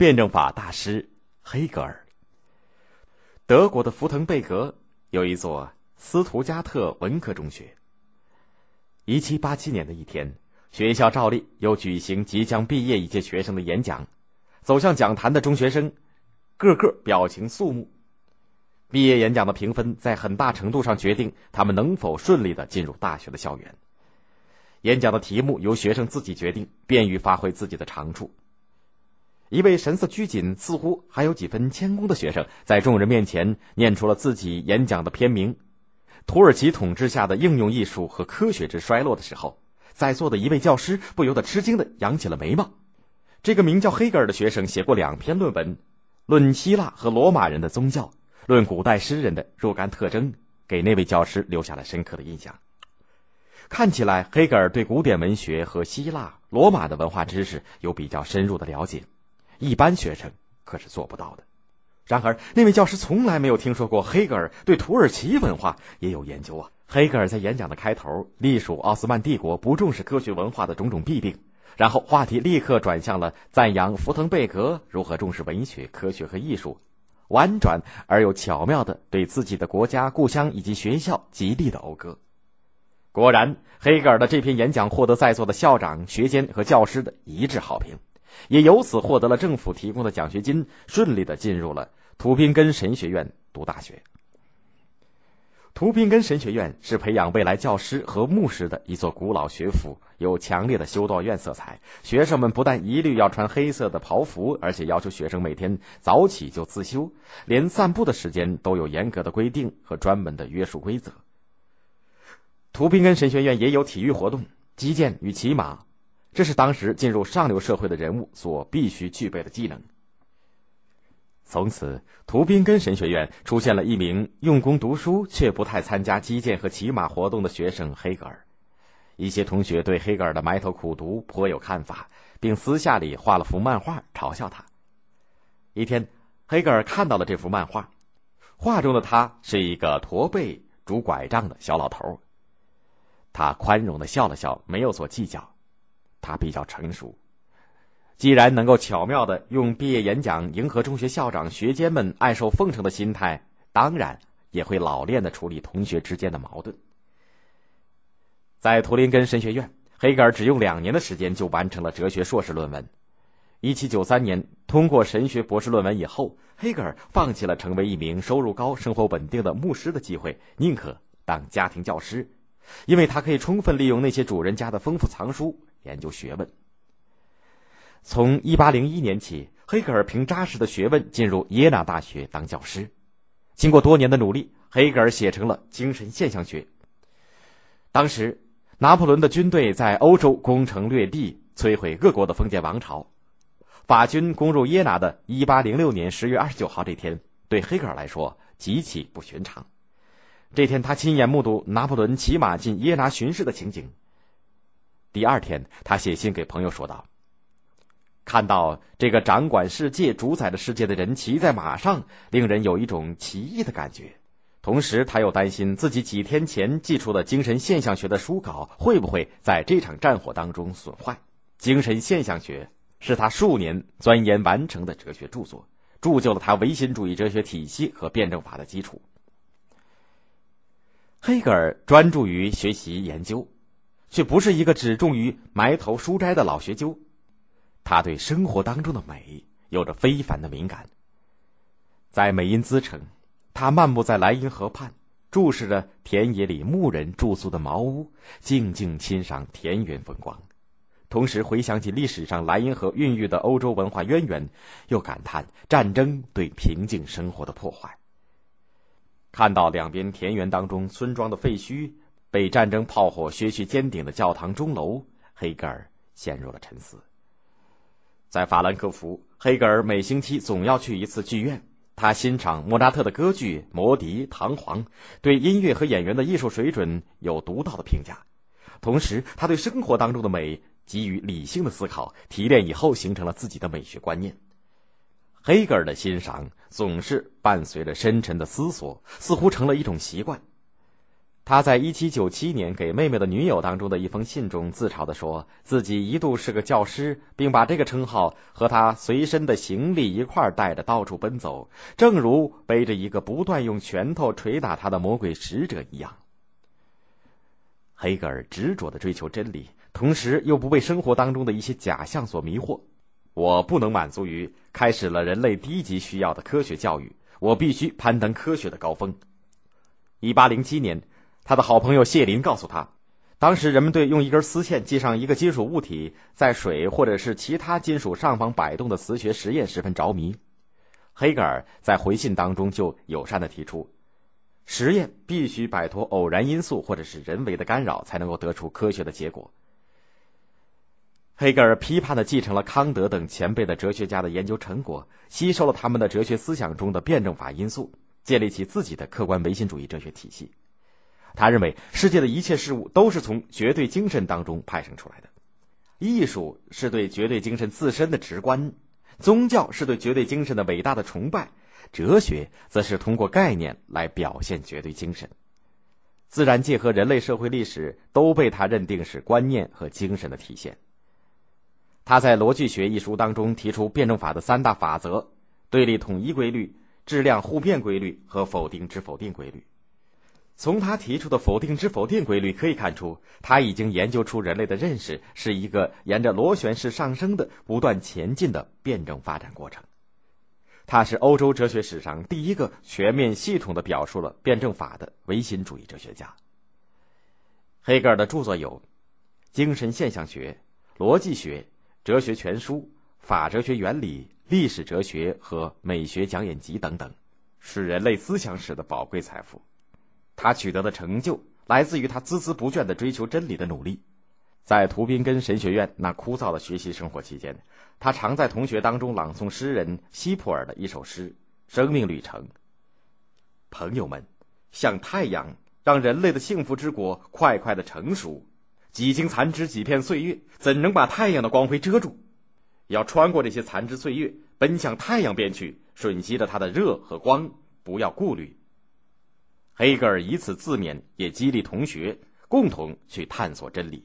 辩证法大师黑格尔。德国的福腾贝格有一座斯图加特文科中学。一七八七年的一天，学校照例又举行即将毕业一届学生的演讲。走向讲坛的中学生，个个表情肃穆。毕业演讲的评分在很大程度上决定他们能否顺利的进入大学的校园。演讲的题目由学生自己决定，便于发挥自己的长处。一位神色拘谨、似乎还有几分谦恭的学生，在众人面前念出了自己演讲的片名：“土耳其统治下的应用艺术和科学之衰落”的时候，在座的一位教师不由得吃惊的扬起了眉毛。这个名叫黑格尔的学生写过两篇论文，论希腊和罗马人的宗教，论古代诗人的若干特征，给那位教师留下了深刻的印象。看起来，黑格尔对古典文学和希腊、罗马的文化知识有比较深入的了解，一般学生可是做不到的。然而，那位教师从来没有听说过黑格尔对土耳其文化也有研究啊！黑格尔在演讲的开头隶属奥斯曼帝国不重视科学文化的种种弊病。然后话题立刻转向了赞扬福腾贝格如何重视文学、科学和艺术，婉转而又巧妙的对自己的国家、故乡以及学校极力的讴歌。果然，黑格尔的这篇演讲获得在座的校长、学监和教师的一致好评，也由此获得了政府提供的奖学金，顺利的进入了图宾根神学院读大学。图宾根神学院是培养未来教师和牧师的一座古老学府，有强烈的修道院色彩。学生们不但一律要穿黑色的袍服，而且要求学生每天早起就自修，连散步的时间都有严格的规定和专门的约束规则。图宾根神学院也有体育活动、击剑与骑马，这是当时进入上流社会的人物所必须具备的技能。从此，图宾根神学院出现了一名用功读书却不太参加击剑和骑马活动的学生黑格尔。一些同学对黑格尔的埋头苦读颇有看法，并私下里画了幅漫画嘲笑他。一天，黑格尔看到了这幅漫画，画中的他是一个驼背、拄拐杖的小老头。他宽容的笑了笑，没有所计较。他比较成熟。既然能够巧妙的用毕业演讲迎合中学校长、学监们爱受奉承的心态，当然也会老练的处理同学之间的矛盾。在图林根神学院，黑格尔只用两年的时间就完成了哲学硕士论文。一七九三年通过神学博士论文以后，黑格尔放弃了成为一名收入高、生活稳定的牧师的机会，宁可当家庭教师，因为他可以充分利用那些主人家的丰富藏书研究学问。从一八零一年起，黑格尔凭扎实的学问进入耶拿大学当教师。经过多年的努力，黑格尔写成了《精神现象学》。当时，拿破仑的军队在欧洲攻城略地，摧毁各国的封建王朝。法军攻入耶拿的一八零六年十月二十九号这天，对黑格尔来说极其不寻常。这天，他亲眼目睹拿破仑骑马进耶拿巡视的情景。第二天，他写信给朋友说道。看到这个掌管世界、主宰着世界的人骑在马上，令人有一种奇异的感觉。同时，他又担心自己几天前寄出的精神现象学的书稿会不会在这场战火当中损坏。精神现象学是他数年钻研完成的哲学著作，铸就了他唯心主义哲学体系和辩证法的基础。黑格尔专注于学习研究，却不是一个只重于埋头书斋的老学究。他对生活当中的美有着非凡的敏感。在美因兹城，他漫步在莱茵河畔，注视着田野里牧人住宿的茅屋，静静欣赏田园风光，同时回想起历史上莱茵河孕育的欧洲文化渊源，又感叹战争对平静生活的破坏。看到两边田园当中村庄的废墟，被战争炮火削去尖顶的教堂钟楼，黑格尔陷入了沉思。在法兰克福，黑格尔每星期总要去一次剧院。他欣赏莫扎特的歌剧《魔笛》，堂皇，对音乐和演员的艺术水准有独到的评价。同时，他对生活当中的美给予理性的思考，提炼以后形成了自己的美学观念。黑格尔的欣赏总是伴随着深沉的思索，似乎成了一种习惯。他在一七九七年给妹妹的女友当中的一封信中，自嘲地说自己一度是个教师，并把这个称号和他随身的行李一块带着到处奔走，正如背着一个不断用拳头捶打他的魔鬼使者一样。黑格尔执着地追求真理，同时又不被生活当中的一些假象所迷惑。我不能满足于开始了人类低级需要的科学教育，我必须攀登科学的高峰。一八零七年。他的好朋友谢林告诉他，当时人们对用一根丝线系上一个金属物体在水或者是其他金属上方摆动的磁学实验十分着迷。黑格尔在回信当中就友善的提出，实验必须摆脱偶然因素或者是人为的干扰，才能够得出科学的结果。黑格尔批判的继承了康德等前辈的哲学家的研究成果，吸收了他们的哲学思想中的辩证法因素，建立起自己的客观唯心主义哲学体系。他认为，世界的一切事物都是从绝对精神当中派生出来的。艺术是对绝对精神自身的直观，宗教是对绝对精神的伟大的崇拜，哲学则是通过概念来表现绝对精神。自然界和人类社会历史都被他认定是观念和精神的体现。他在《逻辑学》一书当中提出辩证法的三大法则：对立统一规律、质量互变规律和否定之否定规律。从他提出的否定之否定规律可以看出，他已经研究出人类的认识是一个沿着螺旋式上升的不断前进的辩证发展过程。他是欧洲哲学史上第一个全面系统的表述了辩证法的唯心主义哲学家。黑格尔的著作有《精神现象学》《逻辑学》《哲学全书》《法哲学原理》《历史哲学》和《美学讲演集》等等，是人类思想史的宝贵财富。他取得的成就来自于他孜孜不倦的追求真理的努力。在图宾根神学院那枯燥的学习生活期间，他常在同学当中朗诵诗人希普尔的一首诗《生命旅程》。朋友们，像太阳，让人类的幸福之果快快的成熟。几经残枝几片岁月，怎能把太阳的光辉遮住？要穿过这些残枝岁月，奔向太阳边去，吮吸着它的热和光，不要顾虑。黑格尔以此自勉，也激励同学共同去探索真理。